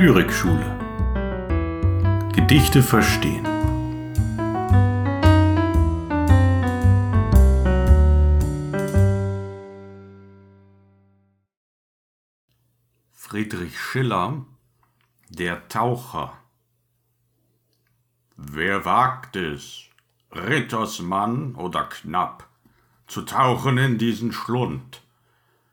Lyrikschule. Gedichte verstehen. Friedrich Schiller Der Taucher Wer wagt es, Rittersmann oder knapp, zu tauchen in diesen Schlund?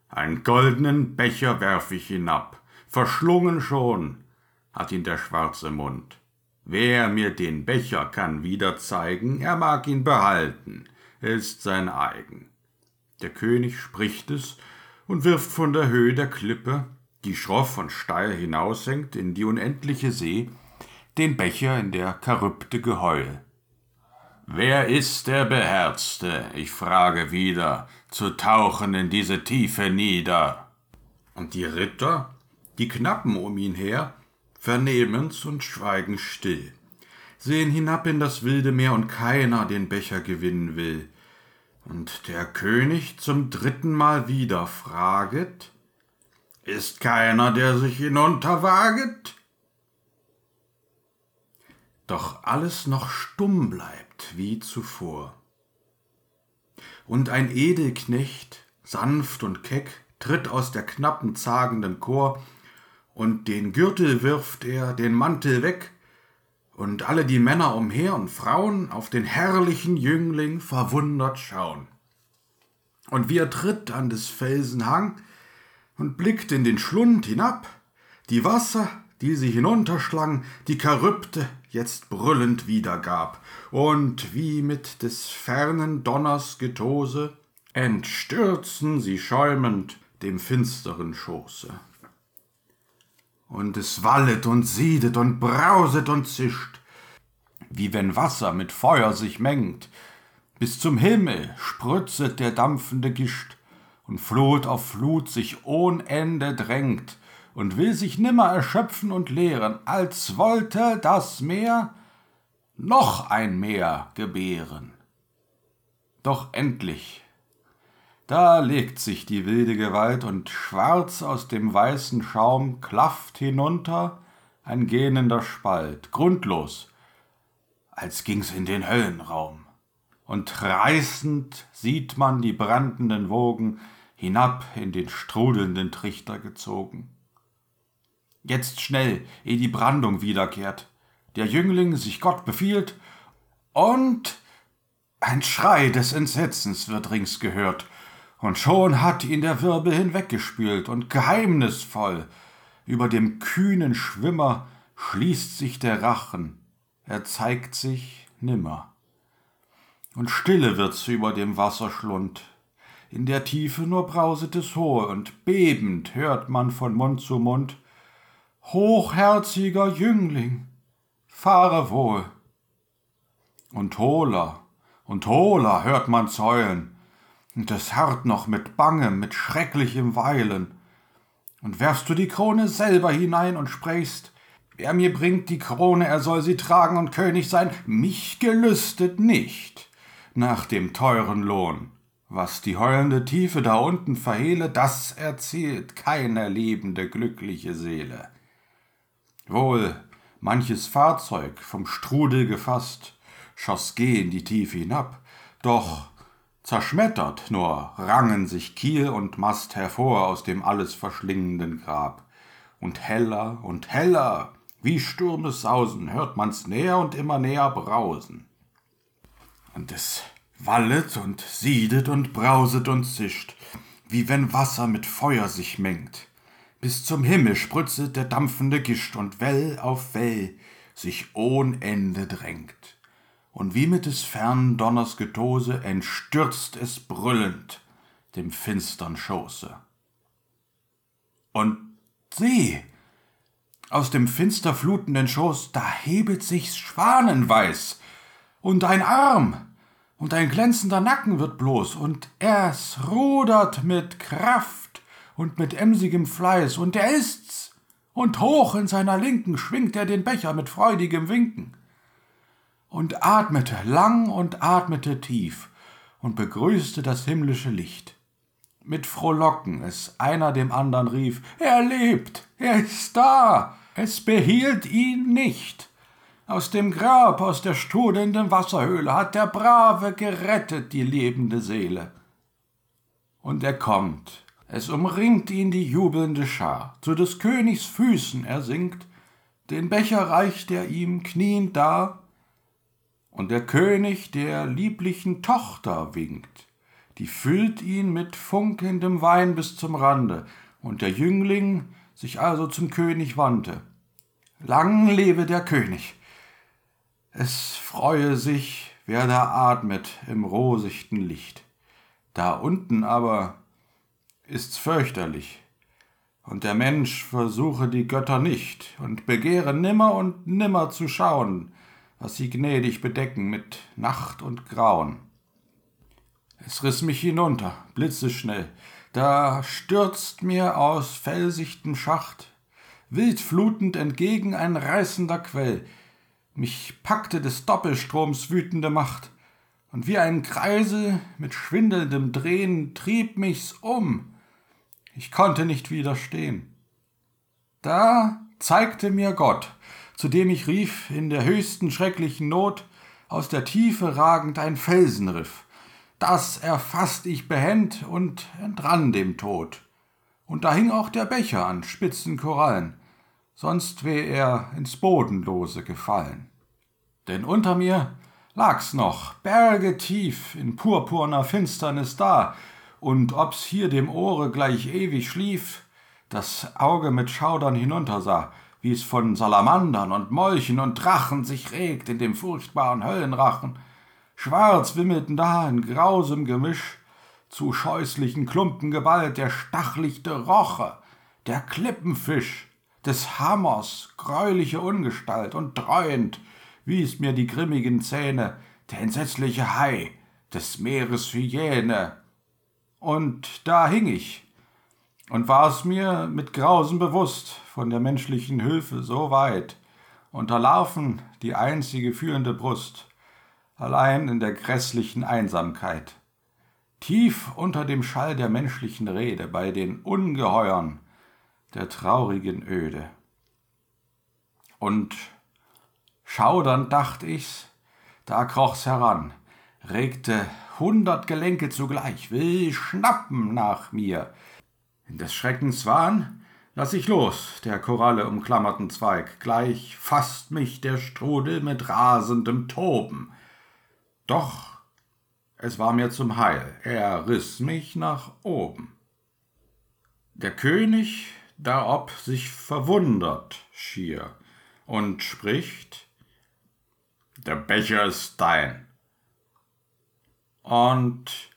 Einen goldenen Becher werf ich hinab, verschlungen schon hat ihn der schwarze Mund. Wer mir den Becher kann wieder zeigen, er mag ihn behalten, er ist sein eigen. Der König spricht es und wirft von der Höhe der Klippe, die schroff und steil hinaushängt in die unendliche See, den Becher in der Charybde Geheul. Wer ist der Beherzte, ich frage wieder, zu tauchen in diese Tiefe nieder? Und die Ritter, die Knappen um ihn her, vernehmen's und schweigen still, sehen hinab in das wilde Meer und keiner den Becher gewinnen will. Und der König zum dritten Mal wieder fraget, ist keiner, der sich hinunterwaget? Doch alles noch stumm bleibt wie zuvor. Und ein Edelknecht, sanft und keck, tritt aus der knappen, zagenden Chor und den Gürtel wirft er, den Mantel weg, und alle die Männer umher und Frauen auf den herrlichen Jüngling verwundert schauen. Und wie er tritt an des Felsen Hang und blickt in den Schlund hinab, die Wasser, die sie hinunterschlang, die Charybde jetzt brüllend wiedergab, und wie mit des fernen Donners Getose entstürzen sie schäumend dem finsteren Schoße und es wallet und siedet und brauset und zischt, wie wenn Wasser mit Feuer sich mengt. Bis zum Himmel spritzet der dampfende Gischt, und Flut auf Flut sich ohn Ende drängt, und will sich nimmer erschöpfen und leeren, als wollte das Meer noch ein Meer gebären. Doch endlich da legt sich die wilde Gewalt, und schwarz aus dem weißen Schaum klafft hinunter ein gähnender Spalt, grundlos, als ging's in den Höllenraum. Und reißend sieht man die brandenden Wogen hinab in den strudelnden Trichter gezogen. Jetzt schnell, ehe die Brandung wiederkehrt, der Jüngling sich Gott befiehlt, und ein Schrei des Entsetzens wird rings gehört, und schon hat ihn der Wirbel hinweggespült, und geheimnisvoll. Über dem kühnen Schwimmer schließt sich der Rachen, er zeigt sich nimmer. Und stille wird's über dem Wasserschlund, in der Tiefe nur brauset es hohe, und bebend hört man von Mund zu Mund, Hochherziger Jüngling, fahre wohl. Und hohler und hohler hört man's heulen, und es harrt noch mit bangem, mit schrecklichem Weilen. Und werfst du die Krone selber hinein und sprichst, wer mir bringt die Krone, er soll sie tragen und König sein, mich gelüstet nicht nach dem teuren Lohn. Was die heulende Tiefe da unten verhehle, das erzählt keine lebende, glückliche Seele. Wohl, manches Fahrzeug, vom Strudel gefasst, schoss geh in die Tiefe hinab, doch Zerschmettert nur rangen sich Kiel und Mast hervor aus dem alles verschlingenden Grab. Und heller und heller, wie Sturmes Sausen, hört man's näher und immer näher brausen. Und es wallet und siedet und brauset und zischt, wie wenn Wasser mit Feuer sich mengt. Bis zum Himmel spritzet der dampfende Gischt und Well auf Well sich ohn Ende drängt und wie mit des fernen Donners Getose entstürzt es brüllend dem finstern Schoße. Und sieh, aus dem finster flutenden Schoß, da hebet sich's schwanenweiß, und ein Arm und ein glänzender Nacken wird bloß, und er's rudert mit Kraft und mit emsigem Fleiß, und er ist's, und hoch in seiner Linken schwingt er den Becher mit freudigem Winken und atmete lang und atmete tief und begrüßte das himmlische Licht. Mit Frohlocken es einer dem andern rief, er lebt, er ist da, Es behielt ihn nicht. Aus dem Grab, aus der strudelnden Wasserhöhle hat der Brave gerettet die lebende Seele. Und er kommt, es umringt ihn die jubelnde Schar, zu des Königs Füßen er sinkt, den Becher reicht er ihm kniend dar, und der König der lieblichen Tochter winkt, die füllt ihn mit funkelndem Wein bis zum Rande, und der Jüngling sich also zum König wandte. Lang lebe der König! Es freue sich, wer da atmet im rosichten Licht. Da unten aber ist's fürchterlich. Und der Mensch versuche die Götter nicht und begehre nimmer und nimmer zu schauen, was sie gnädig bedecken mit Nacht und Grauen. Es riß mich hinunter, blitzeschnell, da stürzt mir aus felsigtem Schacht wildflutend entgegen ein reißender Quell, mich packte des Doppelstroms wütende Macht, und wie ein Kreisel mit schwindelndem Drehen trieb mich's um. Ich konnte nicht widerstehen. Da zeigte mir Gott, zu dem ich rief, in der höchsten schrecklichen Not, aus der Tiefe ragend ein Felsenriff. Das erfasst ich behend und entrann dem Tod. Und da hing auch der Becher an spitzen Korallen, sonst wär er ins Bodenlose gefallen. Denn unter mir lag's noch, bergetief, in purpurner Finsternis da, und ob's hier dem Ohre gleich ewig schlief, das Auge mit Schaudern hinuntersah, wie's von Salamandern und Molchen und Drachen sich regt in dem furchtbaren Höllenrachen. Schwarz wimmelten da in grausem Gemisch zu scheußlichen Klumpen geballt der stachlichte Roche, der Klippenfisch, des Hammers greuliche Ungestalt und dreuend wies mir die grimmigen Zähne der entsetzliche Hai des Meeres Hyäne. Und da hing ich und war's mir mit Grausen bewusst von der menschlichen Hülfe so weit, unter Larven die einzige fühlende Brust, allein in der grässlichen Einsamkeit tief unter dem Schall der menschlichen Rede, bei den Ungeheuern der traurigen Öde. Und schaudernd dacht ich's, da kroch's heran, regte hundert Gelenke zugleich, will schnappen nach mir. In des Schreckens Wahn lass ich los, der Koralle umklammerten Zweig, gleich fasst mich der Strudel mit rasendem Toben. Doch es war mir zum Heil, er riß mich nach oben. Der König darob sich verwundert schier und spricht, der Becher ist dein. Und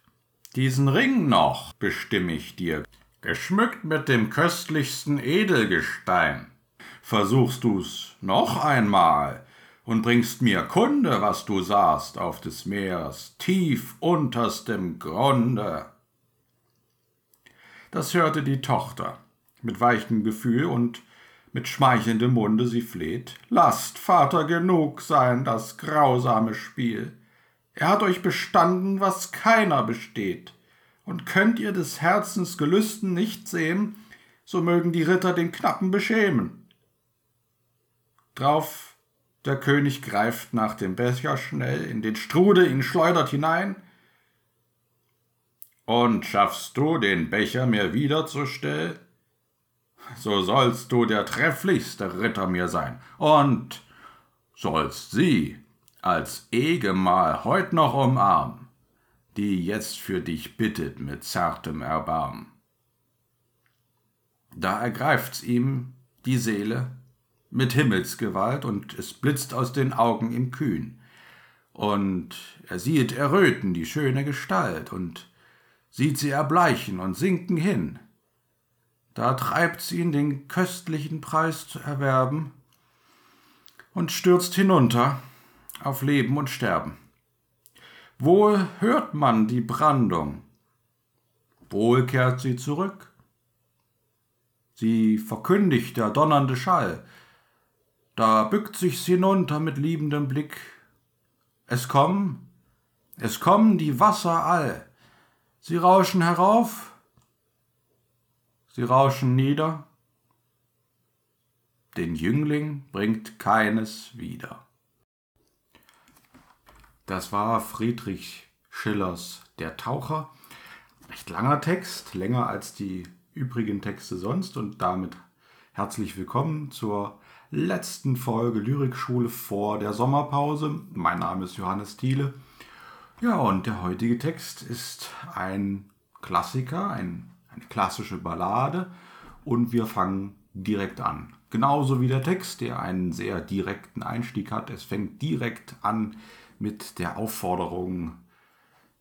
diesen Ring noch bestimm ich dir, geschmückt mit dem köstlichsten Edelgestein. Versuchst du's noch einmal, und bringst mir Kunde, was du sahst auf des Meeres tief unterstem Grunde. Das hörte die Tochter mit weichem Gefühl und mit schmeichelndem Munde sie fleht. Lasst, Vater, genug sein das grausame Spiel. Er hat euch bestanden, was keiner besteht. Und könnt ihr des Herzens Gelüsten nicht sehen, so mögen die Ritter den Knappen beschämen. Drauf der König greift nach dem Becher schnell, in den Strudel ihn schleudert hinein. Und schaffst du den Becher mir wiederzustellen? So sollst du der trefflichste Ritter mir sein, und sollst sie als Ehgemahl heut noch umarmen, die jetzt für dich bittet mit zartem Erbarmen. Da ergreift's ihm die Seele mit Himmelsgewalt und es blitzt aus den Augen ihm kühn. Und er sieht erröten die schöne Gestalt und sieht sie erbleichen und sinken hin. Da treibt's ihn, den köstlichen Preis zu erwerben und stürzt hinunter auf Leben und Sterben. Wohl hört man die Brandung, wohl kehrt sie zurück. Sie verkündigt der donnernde Schall, da bückt sich's hinunter mit liebendem Blick. Es kommen, es kommen die Wasser all. Sie rauschen herauf, sie rauschen nieder. den Jüngling bringt keines wieder. Das war Friedrich Schillers Der Taucher. Recht langer Text, länger als die übrigen Texte sonst und damit herzlich willkommen zur letzten Folge Lyrikschule vor der Sommerpause. Mein Name ist Johannes Thiele. Ja, und der heutige Text ist ein Klassiker, ein, eine klassische Ballade und wir fangen direkt an. Genauso wie der Text, der einen sehr direkten Einstieg hat. Es fängt direkt an mit der Aufforderung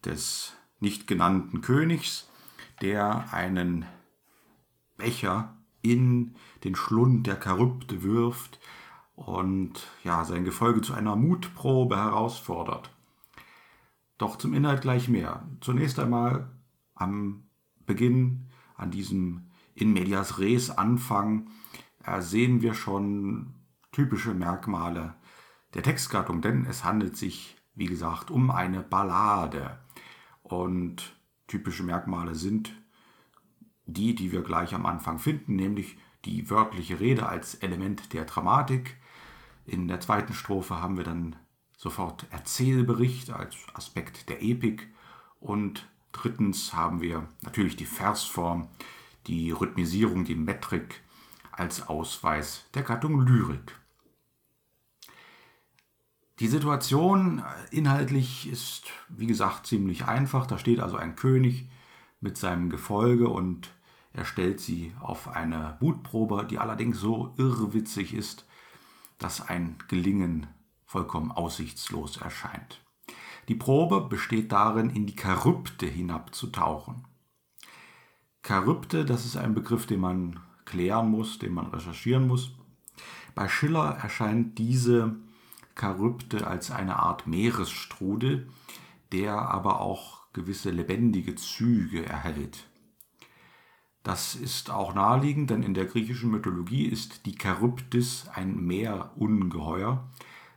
des nicht genannten Königs, der einen Becher in den Schlund der Charybde wirft und ja, sein Gefolge zu einer Mutprobe herausfordert. Doch zum Inhalt gleich mehr. Zunächst einmal am Beginn, an diesem in medias res Anfang, äh, sehen wir schon typische Merkmale der Textgattung, denn es handelt sich, wie gesagt, um eine Ballade. Und typische Merkmale sind die, die wir gleich am Anfang finden, nämlich die wörtliche Rede als Element der Dramatik. In der zweiten Strophe haben wir dann sofort Erzählbericht als Aspekt der Epik und drittens haben wir natürlich die Versform, die Rhythmisierung, die Metrik als Ausweis der Gattung Lyrik. Die Situation inhaltlich ist, wie gesagt, ziemlich einfach. Da steht also ein König mit seinem Gefolge und er stellt sie auf eine Mutprobe, die allerdings so irrwitzig ist, dass ein Gelingen vollkommen aussichtslos erscheint. Die Probe besteht darin, in die Charybde hinabzutauchen. Charybde, das ist ein Begriff, den man klären muss, den man recherchieren muss. Bei Schiller erscheint diese Charybde als eine Art Meeresstrudel, der aber auch gewisse lebendige Züge erhält. Das ist auch naheliegend, denn in der griechischen Mythologie ist die Charybdis ein Meerungeheuer,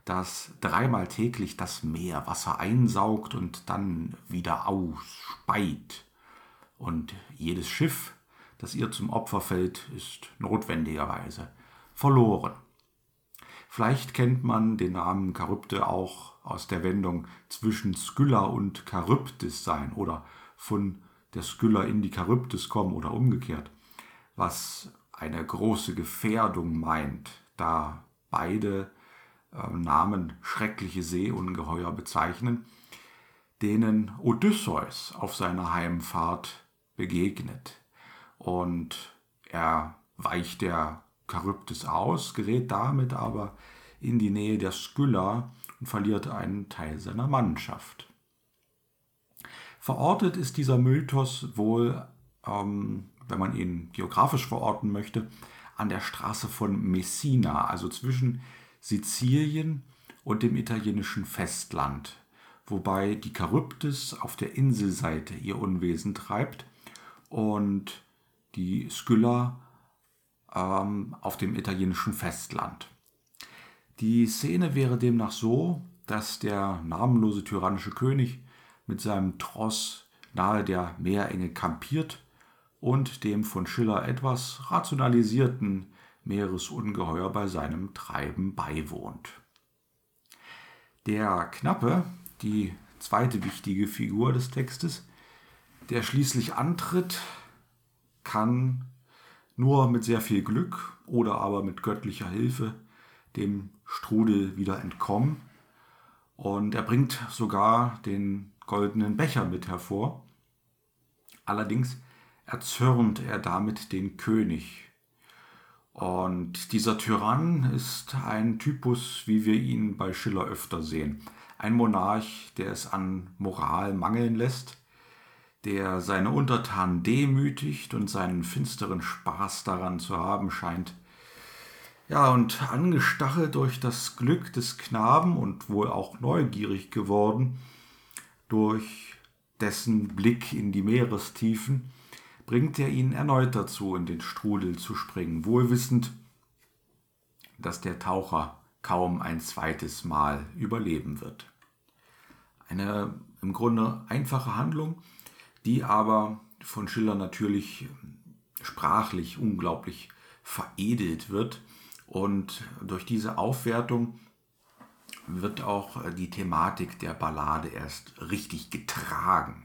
das dreimal täglich das Meerwasser einsaugt und dann wieder ausspeit. Und jedes Schiff, das ihr zum Opfer fällt, ist notwendigerweise verloren. Vielleicht kennt man den Namen Charybde auch aus der Wendung zwischen Skylla und Charybdis sein oder von der Skylla in die Charybdis kommen oder umgekehrt, was eine große Gefährdung meint, da beide äh, Namen schreckliche Seeungeheuer bezeichnen, denen Odysseus auf seiner Heimfahrt begegnet. Und er weicht der Charybdis aus, gerät damit aber in die Nähe der Skylla und verliert einen Teil seiner Mannschaft. Verortet ist dieser Mythos wohl, ähm, wenn man ihn geografisch verorten möchte, an der Straße von Messina, also zwischen Sizilien und dem italienischen Festland, wobei die Charybdis auf der Inselseite ihr Unwesen treibt und die Skylla ähm, auf dem italienischen Festland. Die Szene wäre demnach so, dass der namenlose tyrannische König mit seinem Tross nahe der Meerenge kampiert und dem von Schiller etwas rationalisierten Meeresungeheuer bei seinem Treiben beiwohnt. Der Knappe, die zweite wichtige Figur des Textes, der schließlich antritt, kann nur mit sehr viel Glück oder aber mit göttlicher Hilfe dem Strudel wieder entkommen. Und er bringt sogar den goldenen Becher mit hervor. Allerdings erzürnt er damit den König. Und dieser Tyrann ist ein Typus, wie wir ihn bei Schiller öfter sehen. Ein Monarch, der es an Moral mangeln lässt, der seine Untertanen demütigt und seinen finsteren Spaß daran zu haben scheint. Ja, und angestachelt durch das Glück des Knaben und wohl auch neugierig geworden, durch dessen Blick in die Meerestiefen, bringt er ihn erneut dazu, in den Strudel zu springen, wohlwissend, dass der Taucher kaum ein zweites Mal überleben wird. Eine im Grunde einfache Handlung, die aber von Schiller natürlich sprachlich unglaublich veredelt wird Und durch diese Aufwertung wird auch die Thematik der Ballade erst richtig getragen.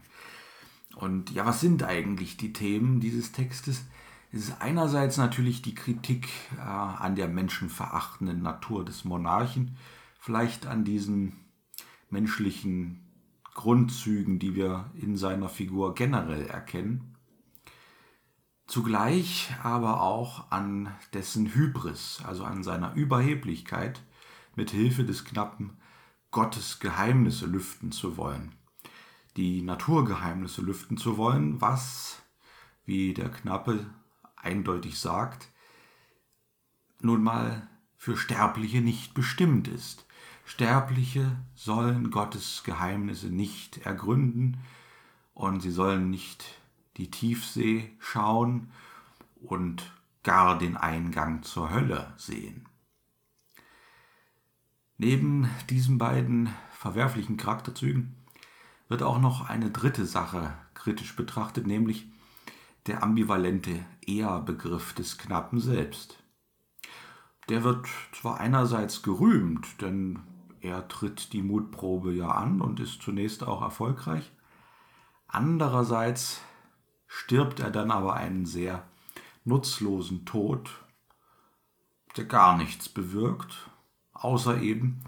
Und ja, was sind eigentlich die Themen dieses Textes? Es ist einerseits natürlich die Kritik äh, an der menschenverachtenden Natur des Monarchen, vielleicht an diesen menschlichen Grundzügen, die wir in seiner Figur generell erkennen. Zugleich aber auch an dessen Hybris, also an seiner Überheblichkeit, mit Hilfe des Knappen Gottes Geheimnisse lüften zu wollen. Die Naturgeheimnisse lüften zu wollen, was, wie der Knappe eindeutig sagt, nun mal für Sterbliche nicht bestimmt ist. Sterbliche sollen Gottes Geheimnisse nicht ergründen und sie sollen nicht die Tiefsee schauen und gar den Eingang zur Hölle sehen. Neben diesen beiden verwerflichen Charakterzügen wird auch noch eine dritte Sache kritisch betrachtet, nämlich der ambivalente Er-Begriff des Knappen selbst. Der wird zwar einerseits gerühmt, denn er tritt die Mutprobe ja an und ist zunächst auch erfolgreich, andererseits stirbt er dann aber einen sehr nutzlosen Tod, der gar nichts bewirkt, außer eben,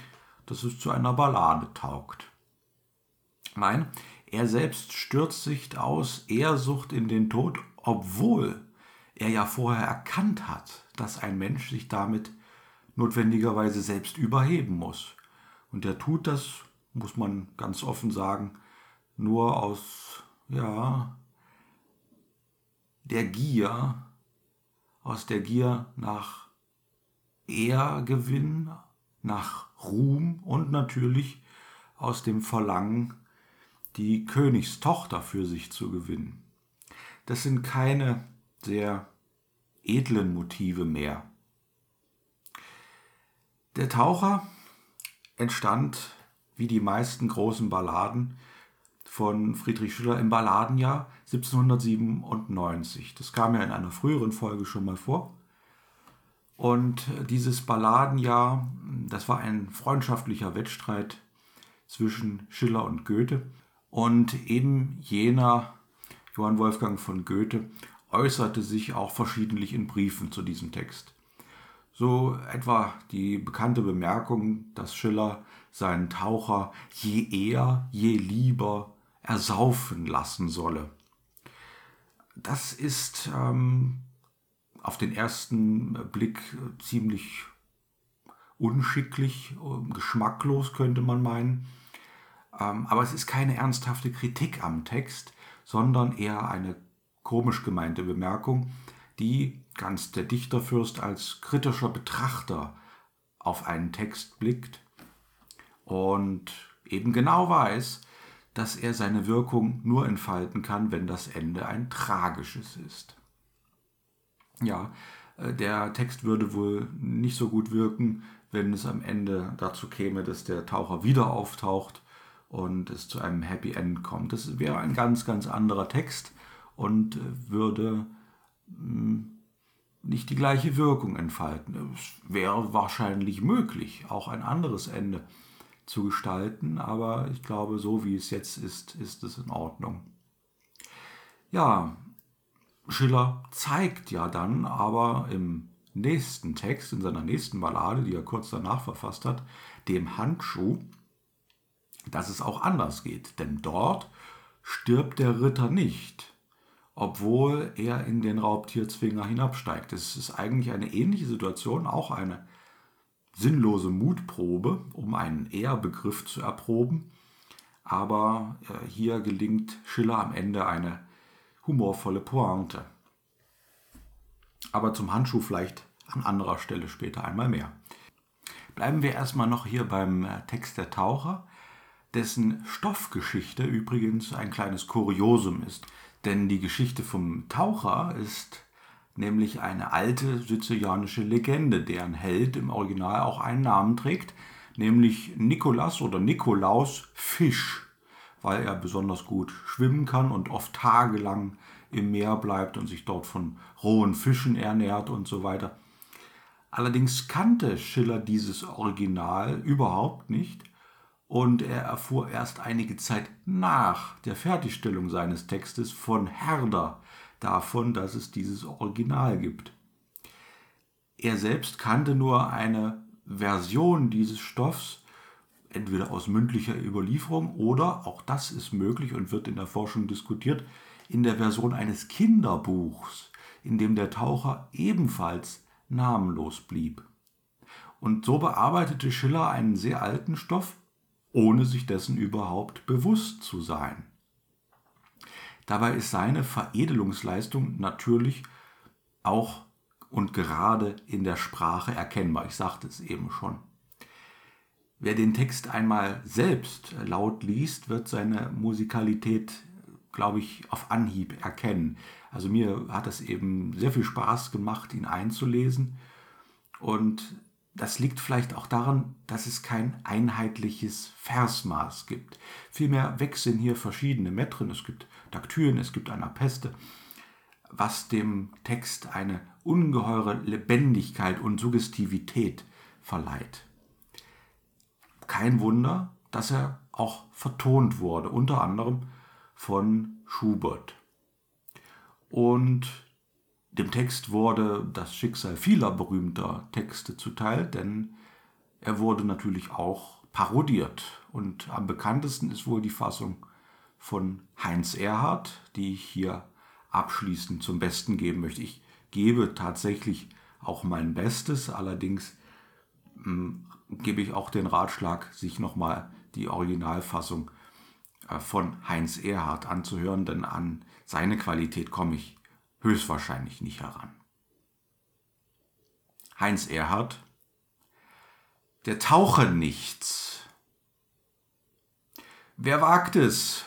dass es zu einer Ballade taugt. Nein, er selbst stürzt sich aus Ehrsucht in den Tod, obwohl er ja vorher erkannt hat, dass ein Mensch sich damit notwendigerweise selbst überheben muss. Und er tut das, muss man ganz offen sagen, nur aus, ja, der Gier, aus der Gier nach Ehrgewinn, nach Ruhm und natürlich aus dem Verlangen, die Königstochter für sich zu gewinnen. Das sind keine sehr edlen Motive mehr. Der Taucher entstand, wie die meisten großen Balladen, von Friedrich Schiller im Balladenjahr 1797. Das kam ja in einer früheren Folge schon mal vor. Und dieses Balladenjahr, das war ein freundschaftlicher Wettstreit zwischen Schiller und Goethe. Und eben jener Johann Wolfgang von Goethe äußerte sich auch verschiedentlich in Briefen zu diesem Text. So etwa die bekannte Bemerkung, dass Schiller seinen Taucher je eher, je lieber ersaufen lassen solle. Das ist ähm, auf den ersten Blick ziemlich unschicklich, geschmacklos könnte man meinen. Ähm, aber es ist keine ernsthafte Kritik am Text, sondern eher eine komisch gemeinte Bemerkung, die ganz der Dichterfürst als kritischer Betrachter auf einen Text blickt und eben genau weiß, dass er seine Wirkung nur entfalten kann, wenn das Ende ein tragisches ist. Ja, äh, der Text würde wohl nicht so gut wirken, wenn es am Ende dazu käme, dass der Taucher wieder auftaucht und es zu einem Happy End kommt. Das wäre ein ganz, ganz anderer Text und äh, würde nicht die gleiche Wirkung entfalten. Es wäre wahrscheinlich möglich, auch ein anderes Ende zu gestalten, aber ich glaube, so wie es jetzt ist, ist es in Ordnung. Ja, Schiller zeigt ja dann aber im nächsten Text, in seiner nächsten Ballade, die er kurz danach verfasst hat, dem Handschuh, dass es auch anders geht. Denn dort stirbt der Ritter nicht, obwohl er in den Raubtierzwinger hinabsteigt. Es ist eigentlich eine ähnliche Situation, auch eine sinnlose Mutprobe, um einen Ehrbegriff zu erproben. Aber äh, hier gelingt Schiller am Ende eine humorvolle Pointe. Aber zum Handschuh vielleicht an anderer Stelle später einmal mehr. Bleiben wir erstmal noch hier beim äh, Text der Taucher, dessen Stoffgeschichte übrigens ein kleines Kuriosum ist. Denn die Geschichte vom Taucher ist nämlich eine alte sizilianische Legende, deren Held im Original auch einen Namen trägt, nämlich Nikolas oder Nikolaus Fisch, weil er besonders gut schwimmen kann und oft tagelang im Meer bleibt und sich dort von rohen Fischen ernährt und so weiter. Allerdings kannte Schiller dieses Original überhaupt nicht und er erfuhr erst einige Zeit nach der Fertigstellung seines Textes von Herder davon, dass es dieses Original gibt. Er selbst kannte nur eine Version dieses Stoffs, entweder aus mündlicher Überlieferung oder, auch das ist möglich und wird in der Forschung diskutiert, in der Version eines Kinderbuchs, in dem der Taucher ebenfalls namenlos blieb. Und so bearbeitete Schiller einen sehr alten Stoff, ohne sich dessen überhaupt bewusst zu sein. Dabei ist seine Veredelungsleistung natürlich auch und gerade in der Sprache erkennbar. Ich sagte es eben schon. Wer den Text einmal selbst laut liest, wird seine Musikalität, glaube ich, auf Anhieb erkennen. Also mir hat es eben sehr viel Spaß gemacht, ihn einzulesen. Und das liegt vielleicht auch daran, dass es kein einheitliches Versmaß gibt. Vielmehr wechseln hier verschiedene Metren. Es gibt Daktylen, es gibt Anapeste, was dem Text eine ungeheure Lebendigkeit und Suggestivität verleiht. Kein Wunder, dass er auch vertont wurde, unter anderem von Schubert. Und dem Text wurde das Schicksal vieler berühmter Texte zuteil, denn er wurde natürlich auch parodiert. Und am bekanntesten ist wohl die Fassung von Heinz Erhardt, die ich hier abschließend zum Besten geben möchte. Ich gebe tatsächlich auch mein Bestes, allerdings hm, gebe ich auch den Ratschlag, sich nochmal die Originalfassung äh, von Heinz Erhardt anzuhören, denn an seine Qualität komme ich höchstwahrscheinlich nicht heran. Heinz Erhardt Der Tauche nichts. Wer wagt es,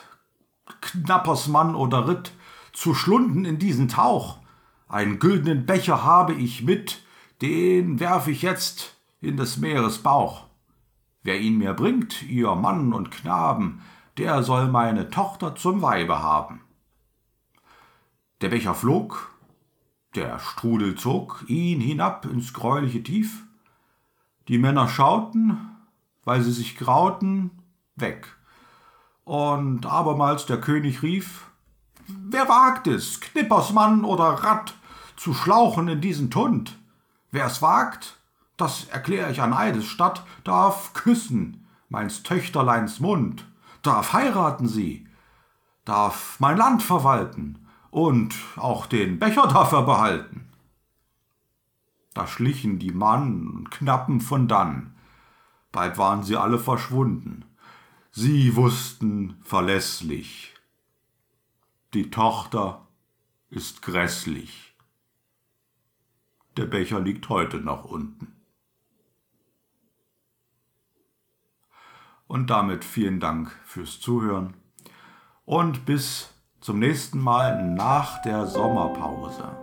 knappers Mann oder Ritt, zu schlunden in diesen Tauch? Einen güldenen Becher habe ich mit, den werf ich jetzt in des Meeres Bauch. Wer ihn mir bringt, ihr Mann und Knaben, der soll meine Tochter zum Weibe haben. Der Becher flog, der Strudel zog ihn hinab ins greuliche Tief. Die Männer schauten, weil sie sich grauten, weg. Und abermals der König rief, Wer wagt es, Knippersmann oder Ratt, zu schlauchen in diesen Tund? Wer es wagt, das erklär ich an Eides statt, darf küssen meins Töchterleins Mund, darf heiraten sie, darf mein Land verwalten, und auch den Becher darf er behalten. Da schlichen die Mann und Knappen von dann, bald waren sie alle verschwunden. Sie wussten verlässlich, die Tochter ist grässlich. Der Becher liegt heute noch unten. Und damit vielen Dank fürs Zuhören und bis zum nächsten Mal nach der Sommerpause.